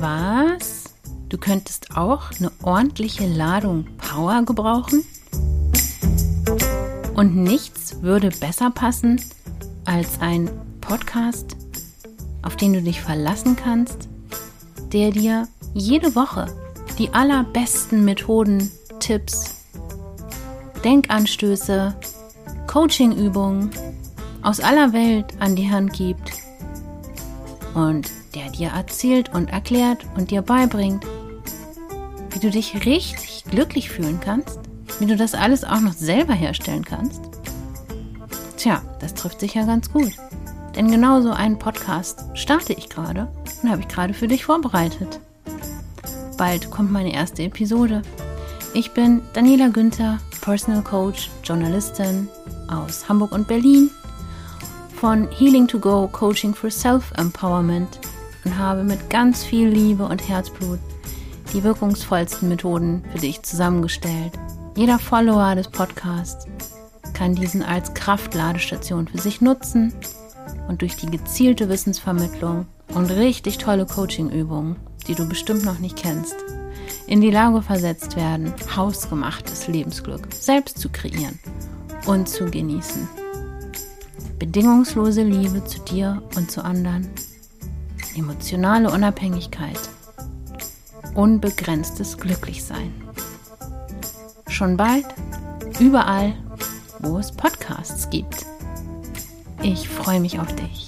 Was? Du könntest auch eine ordentliche Ladung Power gebrauchen? Und nichts würde besser passen als ein Podcast, auf den du dich verlassen kannst, der dir jede Woche die allerbesten Methoden, Tipps, Denkanstöße, Coachingübungen aus aller Welt an die Hand gibt und der dir erzählt und erklärt und dir beibringt, wie du dich richtig glücklich fühlen kannst, wie du das alles auch noch selber herstellen kannst. Tja, das trifft sich ja ganz gut. Denn genau so einen Podcast starte ich gerade und habe ich gerade für dich vorbereitet. Bald kommt meine erste Episode. Ich bin Daniela Günther, Personal Coach, Journalistin aus Hamburg und Berlin von Healing to Go Coaching for Self-Empowerment und habe mit ganz viel Liebe und Herzblut die wirkungsvollsten Methoden für dich zusammengestellt. Jeder Follower des Podcasts kann diesen als Kraftladestation für sich nutzen und durch die gezielte Wissensvermittlung und richtig tolle Coachingübungen, die du bestimmt noch nicht kennst, in die Lage versetzt werden, hausgemachtes Lebensglück selbst zu kreieren und zu genießen. Bedingungslose Liebe zu dir und zu anderen, emotionale Unabhängigkeit, unbegrenztes Glücklichsein. Schon bald, überall, wo es Podcasts gibt. Ich freue mich auf dich.